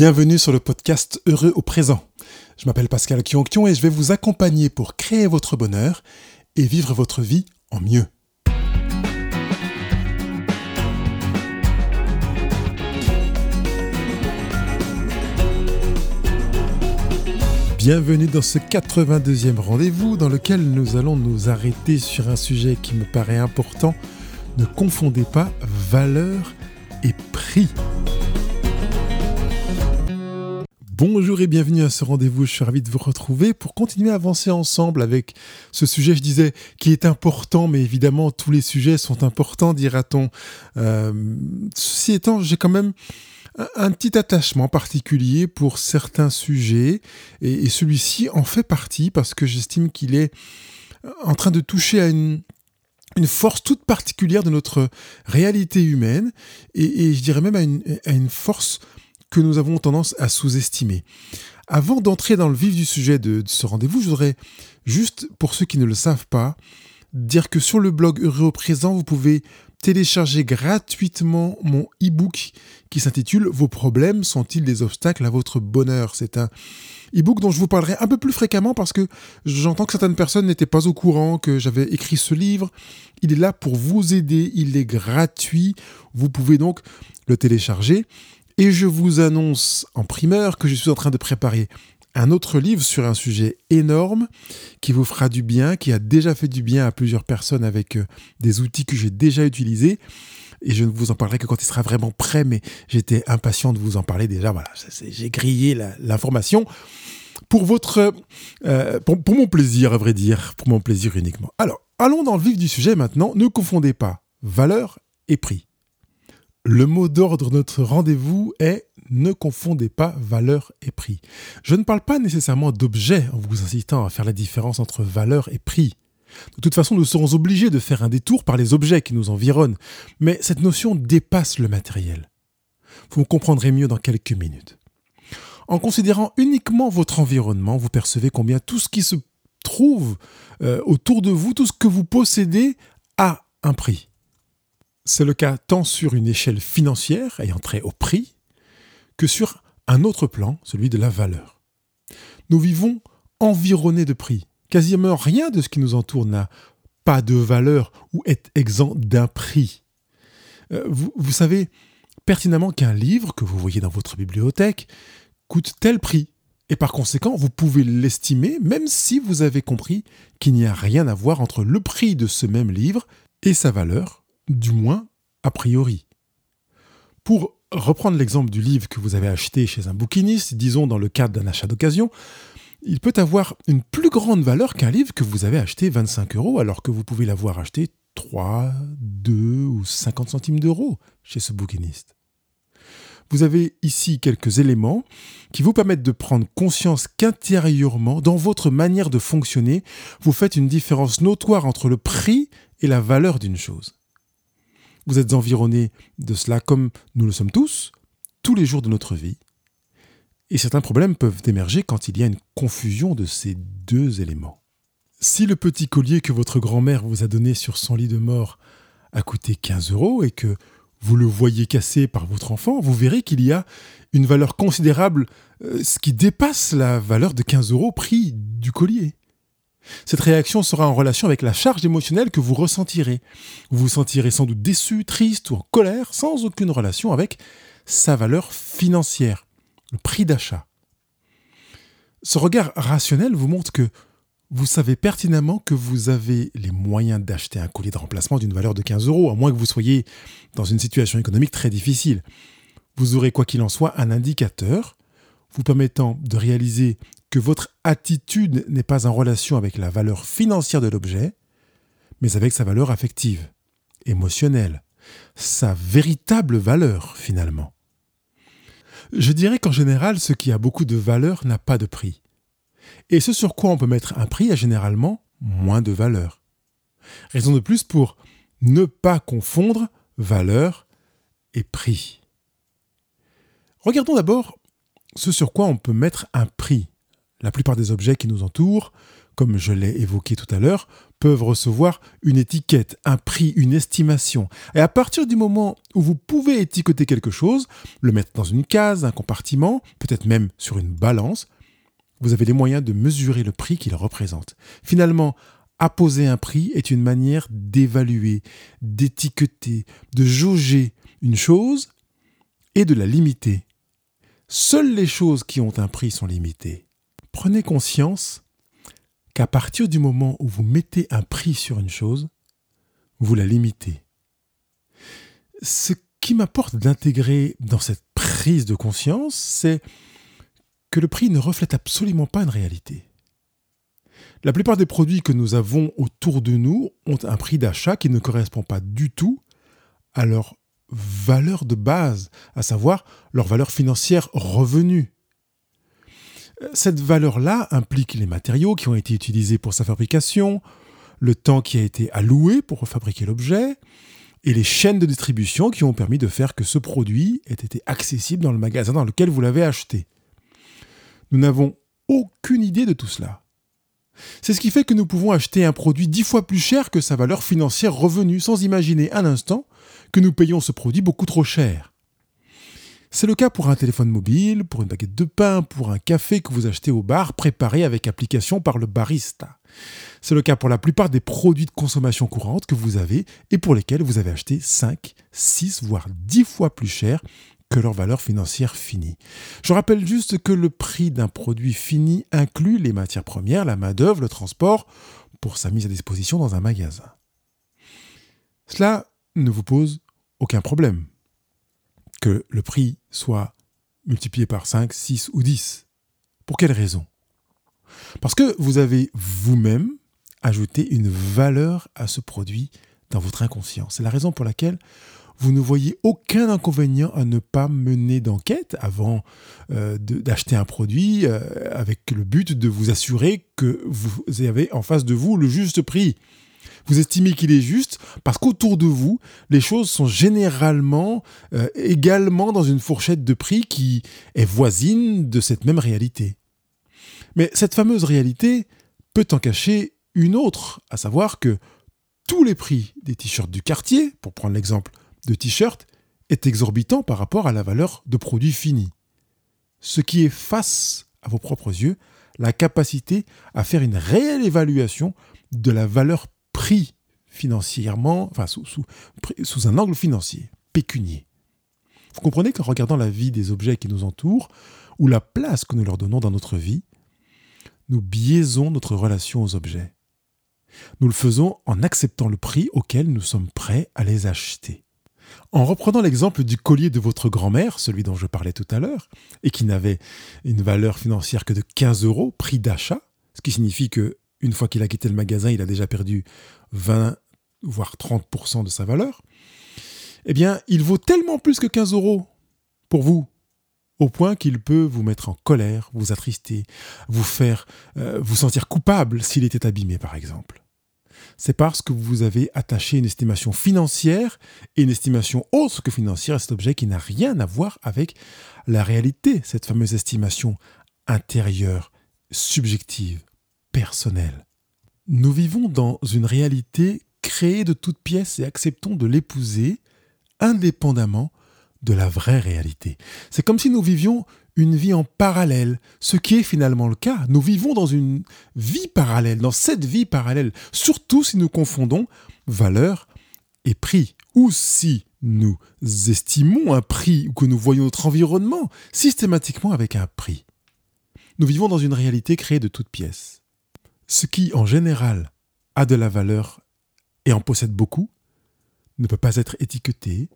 Bienvenue sur le podcast Heureux au présent. Je m'appelle Pascal Kionkion et je vais vous accompagner pour créer votre bonheur et vivre votre vie en mieux. Bienvenue dans ce 82e rendez-vous dans lequel nous allons nous arrêter sur un sujet qui me paraît important. Ne confondez pas valeur et prix. Bonjour et bienvenue à ce rendez-vous. Je suis ravi de vous retrouver pour continuer à avancer ensemble avec ce sujet, je disais, qui est important, mais évidemment, tous les sujets sont importants, dira-t-on. Euh, ceci étant, j'ai quand même un petit attachement particulier pour certains sujets, et, celui-ci en fait partie parce que j'estime qu'il est en train de toucher à une, force toute particulière de notre réalité humaine, et, je dirais même à une, à une force que nous avons tendance à sous-estimer. Avant d'entrer dans le vif du sujet de, ce rendez-vous, je voudrais juste, pour ceux qui ne le savent pas, dire que sur le blog Heureux au présent, vous pouvez télécharger gratuitement mon e-book qui s'intitule Vos problèmes sont-ils des obstacles à votre bonheur? C'est un e-book dont je vous parlerai un peu plus fréquemment parce que j'entends que certaines personnes n'étaient pas au courant que j'avais écrit ce livre. Il est là pour vous aider, il est gratuit, vous pouvez donc le télécharger. Et je vous annonce en primeur que je suis en train de préparer un autre livre sur un sujet énorme qui vous fera du bien, qui a déjà fait du bien à plusieurs personnes avec euh, des outils que j'ai déjà utilisés. Et je ne vous en parlerai que quand il sera vraiment prêt, mais j'étais impatient de vous en parler déjà. Voilà, j'ai grillé l'information pour votre, euh, pour, pour mon plaisir, à vrai dire, pour mon plaisir uniquement. Alors, allons dans le vif du sujet maintenant. Ne confondez pas valeur et prix. Le mot d'ordre de notre rendez-vous est ne confondez pas valeur et prix. Je ne parle pas nécessairement d'objet en vous incitant à faire la différence entre valeur et prix. De toute façon, nous serons obligés de faire un détour par les objets qui nous environnent, mais cette notion dépasse le matériel. Vous comprendrez mieux dans quelques minutes. En considérant uniquement votre environnement, vous percevez combien tout ce qui se trouve euh, autour de vous, tout ce que vous possédez, a un prix. C'est le cas tant sur une échelle financière ayant trait au prix que sur un autre plan, celui de la valeur. Nous vivons environnés de prix. Quasiment rien de ce qui nous entoure n'a pas de valeur ou est exempt d'un prix. Euh, vous, vous savez pertinemment qu'un livre que vous voyez dans votre bibliothèque coûte tel prix. Et par conséquent, vous pouvez l'estimer même si vous avez compris qu'il n'y a rien à voir entre le prix de ce même livre et sa valeur du moins a priori. Pour reprendre l'exemple du livre que vous avez acheté chez un bouquiniste, disons dans le cadre d'un achat d'occasion, il peut avoir une plus grande valeur qu'un livre que vous avez acheté 25 euros alors que vous pouvez l'avoir acheté 3, 2 ou 50 centimes d'euros chez ce bouquiniste. Vous avez ici quelques éléments qui vous permettent de prendre conscience qu'intérieurement, dans votre manière de fonctionner, vous faites une différence notoire entre le prix et la valeur d'une chose. Vous êtes environné de cela comme nous le sommes tous, tous les jours de notre vie. Et certains problèmes peuvent émerger quand il y a une confusion de ces deux éléments. Si le petit collier que votre grand-mère vous a donné sur son lit de mort a coûté 15 euros et que vous le voyez cassé par votre enfant, vous verrez qu'il y a une valeur considérable, euh, ce qui dépasse la valeur de 15 euros prix du collier. Cette réaction sera en relation avec la charge émotionnelle que vous ressentirez. Vous vous sentirez sans doute déçu, triste ou en colère sans aucune relation avec sa valeur financière, le prix d'achat. Ce regard rationnel vous montre que vous savez pertinemment que vous avez les moyens d'acheter un collier de remplacement d'une valeur de 15 euros, à moins que vous soyez dans une situation économique très difficile. Vous aurez, quoi qu'il en soit, un indicateur vous permettant de réaliser que votre attitude n'est pas en relation avec la valeur financière de l'objet, mais avec sa valeur affective, émotionnelle, sa véritable valeur finalement. Je dirais qu'en général, ce qui a beaucoup de valeur n'a pas de prix. Et ce sur quoi on peut mettre un prix a généralement moins de valeur. Raison de plus pour ne pas confondre valeur et prix. Regardons d'abord ce sur quoi on peut mettre un prix la plupart des objets qui nous entourent, comme je l'ai évoqué tout à l'heure, peuvent recevoir une étiquette, un prix, une estimation. Et à partir du moment où vous pouvez étiqueter quelque chose, le mettre dans une case, un compartiment, peut-être même sur une balance, vous avez les moyens de mesurer le prix qu'il représente. Finalement, apposer un prix est une manière d'évaluer, d'étiqueter, de jauger une chose et de la limiter. Seules les choses qui ont un prix sont limitées. Prenez conscience qu'à partir du moment où vous mettez un prix sur une chose, vous la limitez. Ce qui m'apporte d'intégrer dans cette prise de conscience, c'est que le prix ne reflète absolument pas une réalité. La plupart des produits que nous avons autour de nous ont un prix d'achat qui ne correspond pas du tout à leur valeur de base, à savoir leur valeur financière revenue. Cette valeur-là implique les matériaux qui ont été utilisés pour sa fabrication, le temps qui a été alloué pour fabriquer l'objet, et les chaînes de distribution qui ont permis de faire que ce produit ait été accessible dans le magasin dans lequel vous l'avez acheté. Nous n'avons aucune idée de tout cela. C'est ce qui fait que nous pouvons acheter un produit dix fois plus cher que sa valeur financière revenue sans imaginer un instant que nous payons ce produit beaucoup trop cher. C'est le cas pour un téléphone mobile, pour une baguette de pain, pour un café que vous achetez au bar préparé avec application par le barista. C'est le cas pour la plupart des produits de consommation courante que vous avez et pour lesquels vous avez acheté 5, 6 voire 10 fois plus cher que leur valeur financière finie. Je rappelle juste que le prix d'un produit fini inclut les matières premières, la main-d'œuvre, le transport pour sa mise à disposition dans un magasin. Cela ne vous pose aucun problème que le prix soit multiplié par 5, 6 ou 10. Pour quelle raison? Parce que vous avez vous-même ajouté une valeur à ce produit dans votre inconscient. C'est la raison pour laquelle vous ne voyez aucun inconvénient à ne pas mener d'enquête avant euh, d'acheter un produit euh, avec le but de vous assurer que vous avez en face de vous le juste prix. Vous estimez qu'il est juste parce qu'autour de vous, les choses sont généralement euh, également dans une fourchette de prix qui est voisine de cette même réalité. Mais cette fameuse réalité peut en cacher une autre, à savoir que tous les prix des t-shirts du quartier, pour prendre l'exemple de t-shirt est exorbitant par rapport à la valeur de produit fini. Ce qui est face à vos propres yeux la capacité à faire une réelle évaluation de la valeur prix financièrement, enfin sous, sous un angle financier, pécunier. Vous comprenez qu'en regardant la vie des objets qui nous entourent, ou la place que nous leur donnons dans notre vie, nous biaisons notre relation aux objets. Nous le faisons en acceptant le prix auquel nous sommes prêts à les acheter. En reprenant l'exemple du collier de votre grand-mère, celui dont je parlais tout à l'heure, et qui n'avait une valeur financière que de 15 euros, prix d'achat, ce qui signifie que une fois qu'il a quitté le magasin, il a déjà perdu 20 voire 30% de sa valeur, eh bien, il vaut tellement plus que 15 euros pour vous, au point qu'il peut vous mettre en colère, vous attrister, vous faire euh, vous sentir coupable s'il était abîmé, par exemple. C'est parce que vous avez attaché une estimation financière et une estimation autre que financière à cet objet qui n'a rien à voir avec la réalité, cette fameuse estimation intérieure, subjective, personnelle. Nous vivons dans une réalité créée de toutes pièces et acceptons de l'épouser indépendamment de la vraie réalité. C'est comme si nous vivions une vie en parallèle, ce qui est finalement le cas. Nous vivons dans une vie parallèle, dans cette vie parallèle, surtout si nous confondons valeur et prix, ou si nous estimons un prix ou que nous voyons notre environnement systématiquement avec un prix. Nous vivons dans une réalité créée de toutes pièces. Ce qui, en général, a de la valeur et en possède beaucoup, ne peut pas être étiqueté,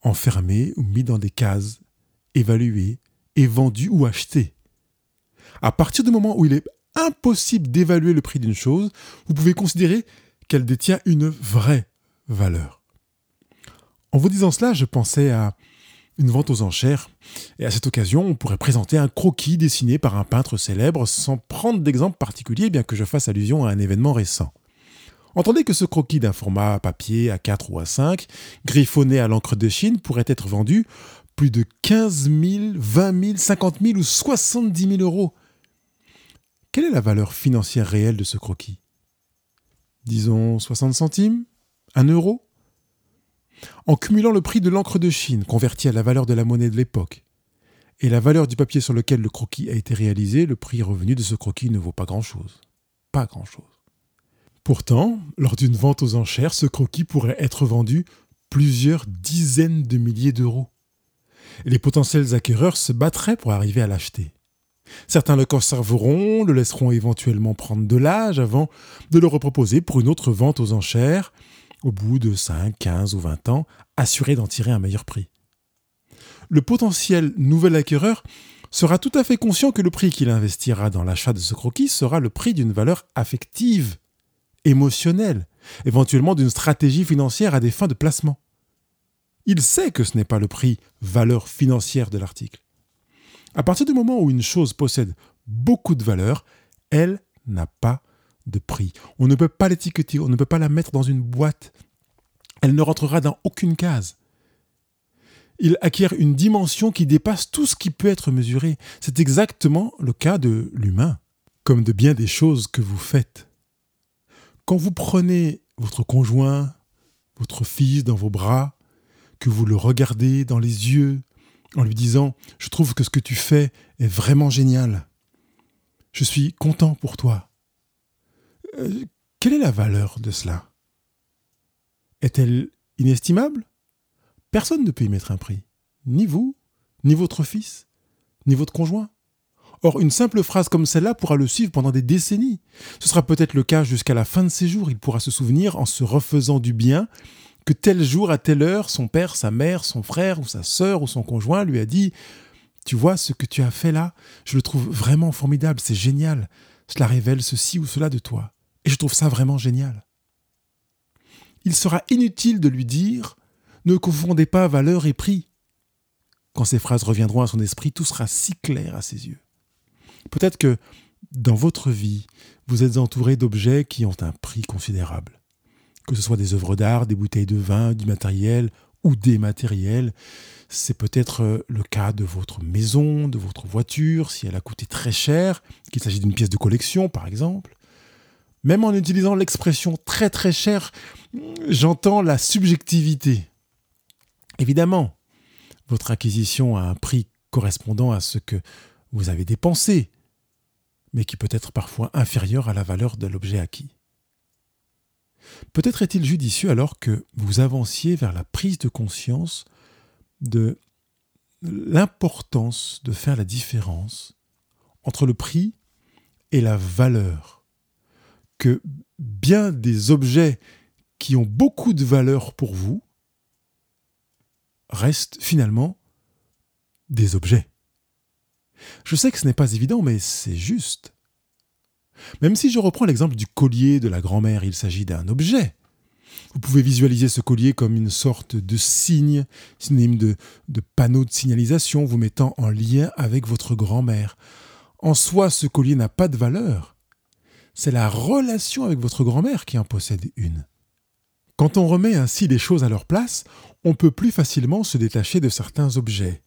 enfermé ou mis dans des cases, évalué, est vendu ou acheté. À partir du moment où il est impossible d'évaluer le prix d'une chose, vous pouvez considérer qu'elle détient une vraie valeur. En vous disant cela, je pensais à une vente aux enchères, et à cette occasion, on pourrait présenter un croquis dessiné par un peintre célèbre sans prendre d'exemple particulier, bien que je fasse allusion à un événement récent. Entendez que ce croquis d'un format papier à 4 ou à 5, griffonné à l'encre de Chine, pourrait être vendu plus de 15 000, 20 000, 50 000 ou 70 000 euros. quelle est la valeur financière réelle de ce croquis? Disons 60 centimes? 1 euro? En cumulant le prix de l'encre de Chine, converti à la valeur de la monnaie de l'époque, et la valeur du papier sur lequel le croquis a été réalisé, le prix revenu de ce croquis ne vaut pas grand-chose. Pas grand-chose. Pourtant, lors d'une vente aux enchères, ce croquis pourrait être vendu plusieurs dizaines de milliers d'euros. Les potentiels acquéreurs se battraient pour arriver à l'acheter. Certains le conserveront, le laisseront éventuellement prendre de l'âge avant de le reproposer pour une autre vente aux enchères, au bout de 5, 15 ou 20 ans, assuré d'en tirer un meilleur prix le potentiel nouvel acquéreur sera tout à fait conscient que le prix qu'il investira dans l'achat de ce croquis sera le prix d'une valeur affective, émotionnelle, éventuellement d'une stratégie financière à des fins de placement. Il sait que ce n'est pas le prix valeur financière de l'article. À partir du moment où une chose possède beaucoup de valeur, elle n'a pas de prix. On ne peut pas l'étiqueter, on ne peut pas la mettre dans une boîte. Elle ne rentrera dans aucune case il acquiert une dimension qui dépasse tout ce qui peut être mesuré. C'est exactement le cas de l'humain, comme de bien des choses que vous faites. Quand vous prenez votre conjoint, votre fils dans vos bras, que vous le regardez dans les yeux en lui disant ⁇ Je trouve que ce que tu fais est vraiment génial. Je suis content pour toi. Euh, quelle est la valeur de cela? Est-elle inestimable? Personne ne peut y mettre un prix. Ni vous, ni votre fils, ni votre conjoint. Or, une simple phrase comme celle-là pourra le suivre pendant des décennies. Ce sera peut-être le cas jusqu'à la fin de ses jours. Il pourra se souvenir, en se refaisant du bien, que tel jour, à telle heure, son père, sa mère, son frère ou sa sœur ou son conjoint lui a dit Tu vois ce que tu as fait là? Je le trouve vraiment formidable, c'est génial. Cela révèle ceci ou cela de toi. Et je trouve ça vraiment génial. Il sera inutile de lui dire ne confondez pas valeur et prix. Quand ces phrases reviendront à son esprit, tout sera si clair à ses yeux. Peut-être que dans votre vie, vous êtes entouré d'objets qui ont un prix considérable. Que ce soit des œuvres d'art, des bouteilles de vin, du matériel ou des matériels. C'est peut-être le cas de votre maison, de votre voiture, si elle a coûté très cher, qu'il s'agit d'une pièce de collection par exemple. Même en utilisant l'expression très très cher, j'entends la subjectivité. Évidemment, votre acquisition a un prix correspondant à ce que vous avez dépensé, mais qui peut être parfois inférieur à la valeur de l'objet acquis. Peut-être est-il judicieux alors que vous avanciez vers la prise de conscience de l'importance de faire la différence entre le prix et la valeur, que bien des objets qui ont beaucoup de valeur pour vous restent finalement des objets. Je sais que ce n'est pas évident, mais c'est juste. Même si je reprends l'exemple du collier de la grand-mère, il s'agit d'un objet. Vous pouvez visualiser ce collier comme une sorte de signe, synonyme de, de panneau de signalisation vous mettant en lien avec votre grand-mère. En soi, ce collier n'a pas de valeur. C'est la relation avec votre grand-mère qui en possède une. Quand on remet ainsi les choses à leur place, on peut plus facilement se détacher de certains objets.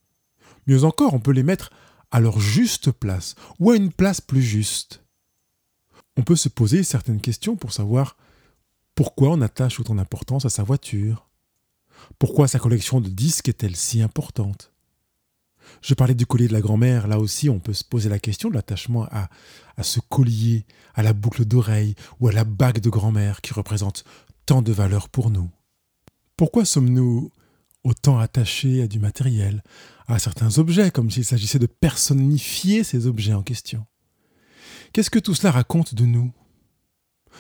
Mieux encore, on peut les mettre à leur juste place ou à une place plus juste. On peut se poser certaines questions pour savoir pourquoi on attache autant d'importance à sa voiture. Pourquoi sa collection de disques est-elle si importante? Je parlais du collier de la grand-mère, là aussi on peut se poser la question de l'attachement à, ce collier, à la boucle d'oreille ou à la bague de grand-mère qui représente tant de valeur pour nous. Pourquoi sommes-nous autant attachés à du matériel, à certains objets, comme s'il s'agissait de personnifier ces objets en question? Qu'est-ce que tout cela raconte de nous?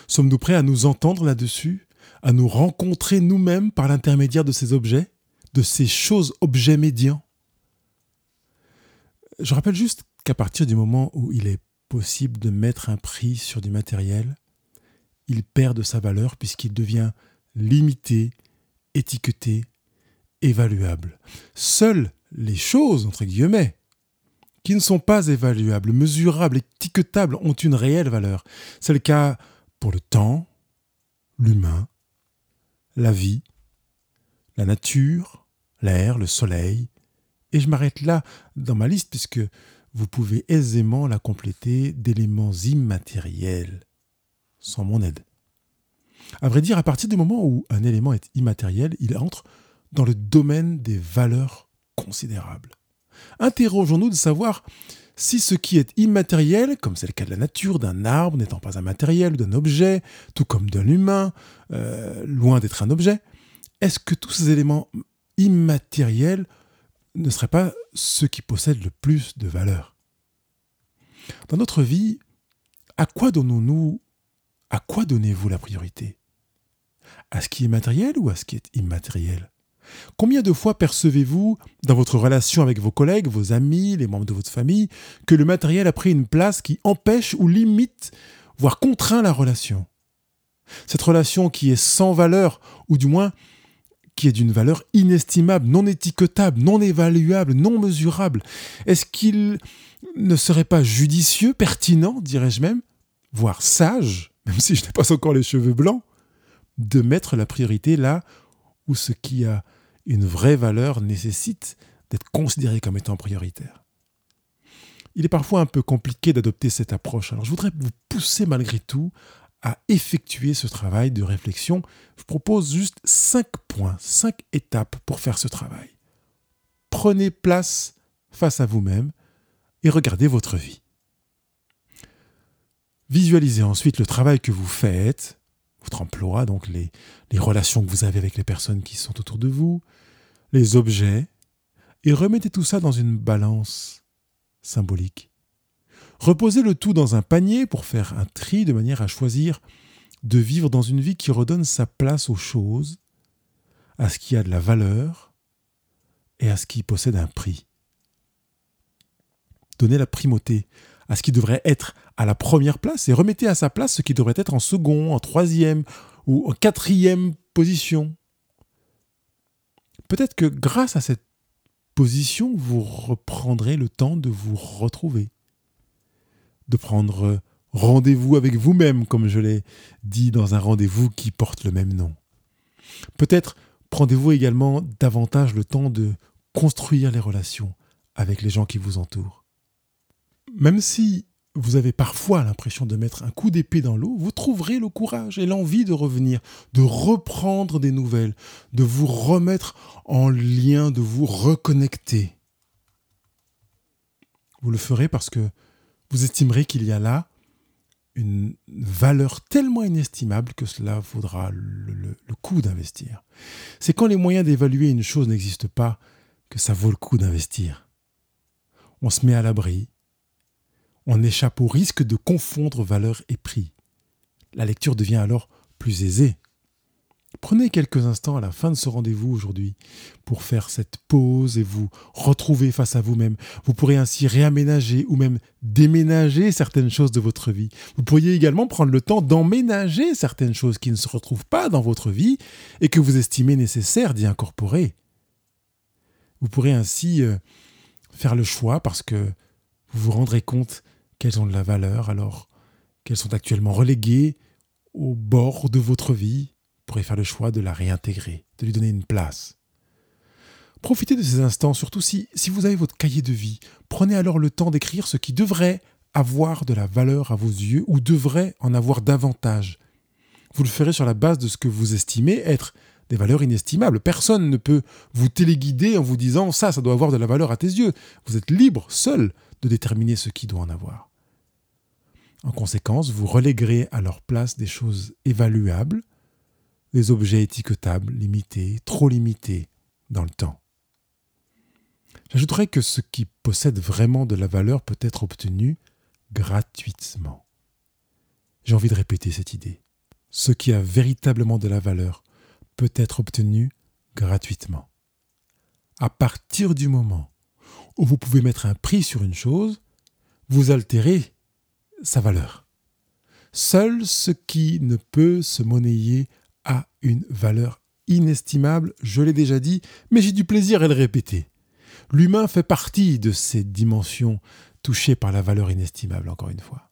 Sommes-nous prêts à nous entendre là-dessus, à nous rencontrer nous-mêmes par l'intermédiaire de ces objets, de ces choses objets médians? Je rappelle juste qu'à partir du moment où il est possible de mettre un prix sur du matériel, il perd de sa valeur puisqu'il devient limité, étiqueté, évaluable. Seules les choses, entre guillemets, qui ne sont pas évaluables, mesurables, étiquetables, ont une réelle valeur. C'est le cas pour le temps, l'humain, la vie, la nature, l'air, le soleil. Et je m'arrête là dans ma liste puisque vous pouvez aisément la compléter d'éléments immatériels, sans mon aide. À vrai dire, à partir du moment où un élément est immatériel, il entre dans le domaine des valeurs considérables. Interrogeons-nous de savoir si ce qui est immatériel, comme c'est le cas de la nature, d'un arbre n'étant pas un matériel, d'un objet, tout comme d'un humain, euh, loin d'être un objet, est-ce que tous ces éléments immatériels ne seraient pas ceux qui possèdent le plus de valeur. Dans notre vie, à quoi donnons-nous À quoi donnez-vous la priorité? À ce qui est matériel ou à ce qui est immatériel? Combien de fois percevez-vous, dans votre relation avec vos collègues, vos amis, les membres de votre famille, que le matériel a pris une place qui empêche ou limite, voire contraint la relation? Cette relation qui est sans valeur, ou du moins est d'une valeur inestimable, non étiquetable, non évaluable, non mesurable. Est-ce qu'il ne serait pas judicieux, pertinent, dirais-je même, voire sage, même si je n'ai pas encore les cheveux blancs, de mettre la priorité là où ce qui a une vraie valeur nécessite d'être considéré comme étant prioritaire? Il est parfois un peu compliqué d'adopter cette approche. Alors je voudrais vous pousser malgré tout à effectuer ce travail de réflexion. Je propose juste cinq points, cinq étapes pour faire ce travail. Prenez place face à vous-même et regardez votre vie. Visualisez ensuite le travail que vous faites, votre emploi, donc les relations que vous avez avec les personnes qui sont autour de vous, les objets, et remettez tout ça dans une balance symbolique. Reposez le tout dans un panier pour faire un tri de manière à choisir de vivre dans une vie qui redonne sa place aux choses, à ce qui a de la valeur et à ce qui possède un prix. Donnez la primauté à ce qui devrait être à la première place et remettez à sa place ce qui devrait être en second, en troisième ou en quatrième position. Peut-être que grâce à cette position, vous reprendrez le temps de vous retrouver, de prendre rendez-vous avec vous-même, comme je l'ai dit dans un rendez-vous qui porte le même nom. Peut-être prendrez-vous également davantage le temps de construire les relations avec les gens qui vous entourent. Même si vous avez parfois l'impression de mettre un coup d'épée dans l'eau, vous trouverez le courage et l'envie de revenir, de reprendre des nouvelles, de vous remettre en lien, de vous reconnecter. Vous le ferez parce que vous estimerez qu'il y a là une valeur tellement inestimable que cela vaudra le, coup d'investir. C'est quand les moyens d'évaluer une chose n'existent pas que ça vaut le coup d'investir. On se met à l'abri, on échappe au risque de confondre valeur et prix. La lecture devient alors plus aisée. Prenez quelques instants à la fin de ce rendez-vous aujourd'hui pour faire cette pause et vous retrouver face à vous-même. Vous pourrez ainsi réaménager ou même déménager certaines choses de votre vie. Vous pourriez également prendre le temps d'emménager certaines choses qui ne se retrouvent pas dans votre vie et que vous estimez nécessaire d'y incorporer. Vous pourrez ainsi euh, faire le choix parce que vous vous rendrez compte qu'elles ont de la valeur alors qu'elles sont actuellement reléguées au bord de votre vie, pourrez faire le choix de la réintégrer, de lui donner une place. Profitez de ces instants, surtout si, si vous avez votre cahier de vie. Prenez alors le temps d'écrire ce qui devrait avoir de la valeur à vos yeux ou devrait en avoir davantage. Vous le ferez sur la base de ce que vous estimez être des valeurs inestimables. Personne ne peut vous téléguider en vous disant ça, ça doit avoir de la valeur à tes yeux. Vous êtes libre, seul, de déterminer ce qui doit en avoir. En conséquence, vous reléguerez à leur place des choses évaluables, des objets étiquetables, limités, trop limités dans le temps. J'ajouterai que ce qui possède vraiment de la valeur peut être obtenu gratuitement. J'ai envie de répéter cette idée. Ce qui a véritablement de la valeur peut être obtenu gratuitement. À partir du moment où vous pouvez mettre un prix sur une chose, vous altérez sa valeur. Seul ce qui ne peut se monnayer une valeur inestimable, je l'ai déjà dit, mais j'ai du plaisir à le répéter. L'humain fait partie de ces dimensions touchées par la valeur inestimable, encore une fois.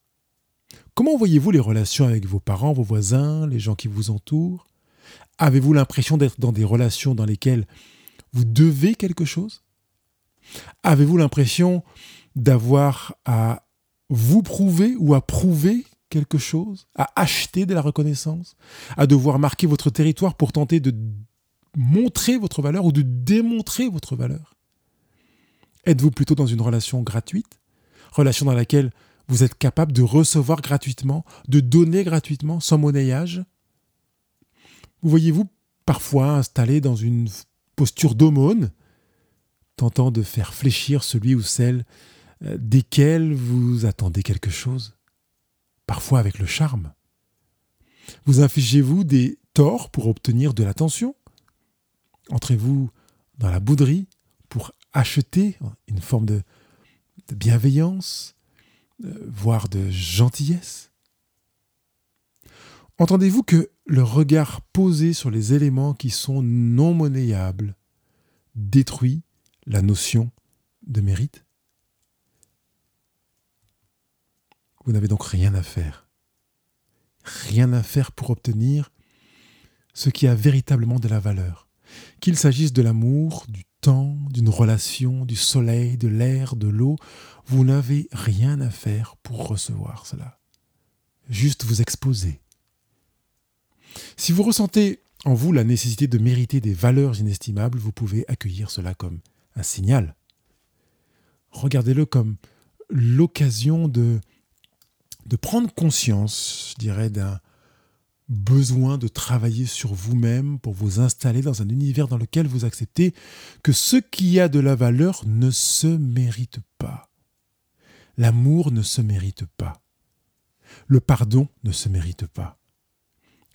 Comment voyez-vous les relations avec vos parents, vos voisins, les gens qui vous entourent? Avez-vous l'impression d'être dans des relations dans lesquelles vous devez quelque chose? Avez-vous l'impression d'avoir à vous prouver ou à prouver quelque chose, à acheter de la reconnaissance, à devoir marquer votre territoire pour tenter de montrer votre valeur ou de démontrer votre valeur? Êtes-vous plutôt dans une relation gratuite, relation dans laquelle vous êtes capable de recevoir gratuitement, de donner gratuitement, sans monnayage? Vous voyez-vous parfois installé dans une posture d'aumône, tentant de faire fléchir celui ou celle euh, desquels vous attendez quelque chose, parfois avec le charme. Vous infligez-vous des torts pour obtenir de l'attention? Entrez-vous dans la bouderie pour acheter une forme de, bienveillance, euh, voire de gentillesse? Entendez-vous que le regard posé sur les éléments qui sont non monnayables détruit la notion de mérite? Vous n'avez donc rien à faire. Rien à faire pour obtenir ce qui a véritablement de la valeur. Qu'il s'agisse de l'amour, du temps, d'une relation, du soleil, de l'air, de l'eau, vous n'avez rien à faire pour recevoir cela. Juste vous exposer. Si vous ressentez en vous la nécessité de mériter des valeurs inestimables, vous pouvez accueillir cela comme un signal. Regardez-le comme l'occasion de de prendre conscience, je dirais, d'un besoin de travailler sur vous-même pour vous installer dans un univers dans lequel vous acceptez que ce qui a de la valeur ne se mérite pas. L'amour ne se mérite pas. Le pardon ne se mérite pas.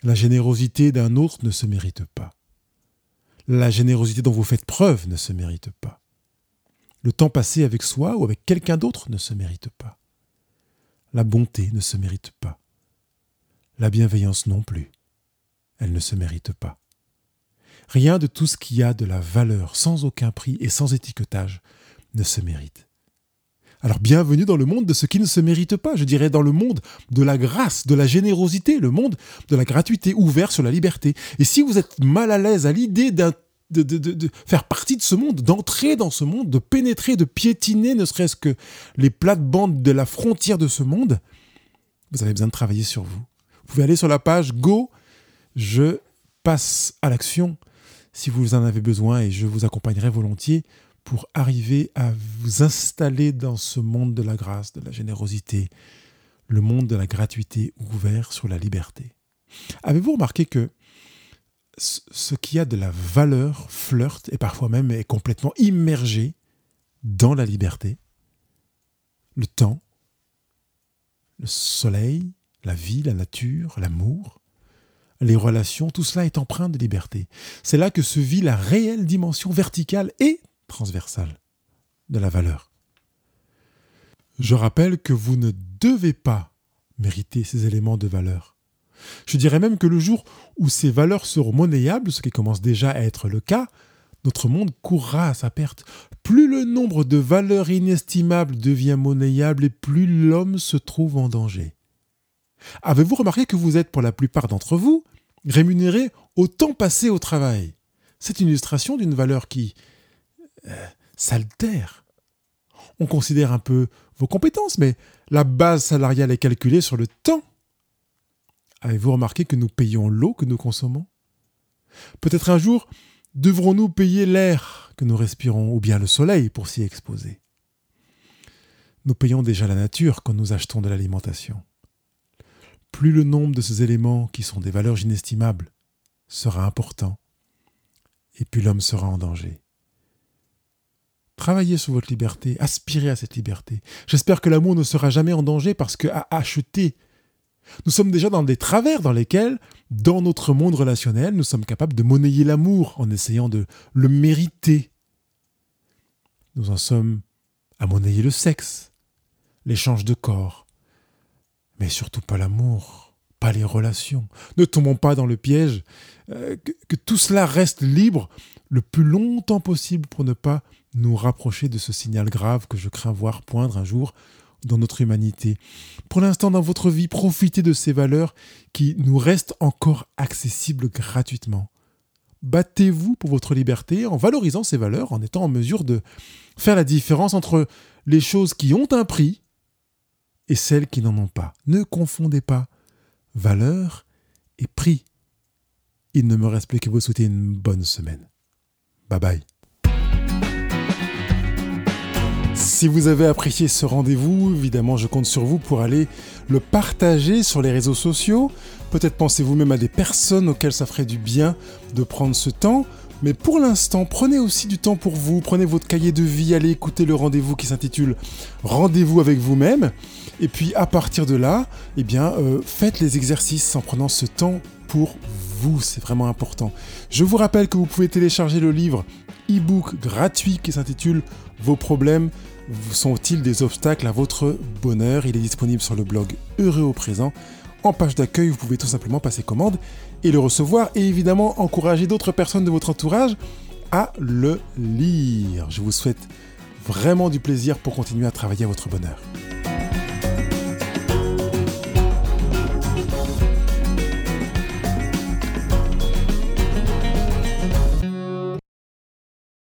La générosité d'un autre ne se mérite pas. La générosité dont vous faites preuve ne se mérite pas. Le temps passé avec soi ou avec quelqu'un d'autre ne se mérite pas. La bonté ne se mérite pas. La bienveillance non plus. Elle ne se mérite pas. Rien de tout ce qui a de la valeur sans aucun prix et sans étiquetage ne se mérite. Alors bienvenue dans le monde de ce qui ne se mérite pas, je dirais dans le monde de la grâce, de la générosité, le monde de la gratuité ouvert sur la liberté. Et si vous êtes mal à l'aise à l'idée d'un de, faire partie de ce monde, d'entrer dans ce monde, de pénétrer, de piétiner ne serait-ce que les plates-bandes de la frontière de ce monde, vous avez besoin de travailler sur vous. Vous pouvez aller sur la page Go, je passe à l'action si vous en avez besoin et je vous accompagnerai volontiers pour arriver à vous installer dans ce monde de la grâce, de la générosité, le monde de la gratuité ouvert sur la liberté. Avez-vous remarqué que ce qui a de la valeur flirte et parfois même est complètement immergé dans la liberté, le temps, le soleil, la vie, la nature, l'amour, les relations, tout cela est empreint de liberté. C'est là que se vit la réelle dimension verticale et transversale de la valeur. Je rappelle que vous ne devez pas mériter ces éléments de valeur. Je dirais même que le jour où ces valeurs seront monnayables, ce qui commence déjà à être le cas, notre monde courra à sa perte. Plus le nombre de valeurs inestimables devient monnayable et plus l'homme se trouve en danger. Avez-vous remarqué que vous êtes, pour la plupart d'entre vous, rémunéré au temps passé au travail? C'est une illustration d'une valeur qui euh, s'altère. On considère un peu vos compétences, mais la base salariale est calculée sur le temps Avez-vous remarqué que nous payons l'eau que nous consommons? Peut-être un jour devrons-nous payer l'air que nous respirons ou bien le soleil pour s'y exposer? Nous payons déjà la nature quand nous achetons de l'alimentation. Plus le nombre de ces éléments qui sont des valeurs inestimables sera important, et plus l'homme sera en danger. Travaillez sur votre liberté, aspirez à cette liberté. J'espère que l'amour ne sera jamais en danger parce qu'à acheter nous sommes déjà dans des travers dans lesquels, dans notre monde relationnel, nous sommes capables de monnayer l'amour en essayant de le mériter. Nous en sommes à monnayer le sexe, l'échange de corps, mais surtout pas l'amour, pas les relations. Ne tombons pas dans le piège, euh, que tout cela reste libre le plus longtemps possible pour ne pas nous rapprocher de ce signal grave que je crains voir poindre un jour dans notre humanité. Pour l'instant, dans votre vie, profitez de ces valeurs qui nous restent encore accessibles gratuitement. Battez-vous pour votre liberté en valorisant ces valeurs, en étant en mesure de faire la différence entre les choses qui ont un prix et celles qui n'en ont pas. Ne confondez pas valeur et prix. Il ne me reste plus que vous souhaiter une bonne semaine. Bye bye. Si vous avez apprécié ce rendez-vous, évidemment, je compte sur vous pour aller le partager sur les réseaux sociaux. Peut-être pensez-vous même à des personnes auxquelles ça ferait du bien de prendre ce temps. Mais pour l'instant, prenez aussi du temps pour vous, prenez votre cahier de vie, allez écouter le rendez-vous qui s'intitule Rendez-vous avec vous-même. Et puis à partir de là, eh bien, euh, faites les exercices en prenant ce temps pour vous, c'est vraiment important. Je vous rappelle que vous pouvez télécharger le livre e-book gratuit qui s'intitule Vos problèmes sont-ils des obstacles à votre bonheur? Il est disponible sur le blog Heureux au présent. En page d'accueil, vous pouvez tout simplement passer commande et le recevoir et évidemment encourager d'autres personnes de votre entourage à le lire. Je vous souhaite vraiment du plaisir pour continuer à travailler à votre bonheur.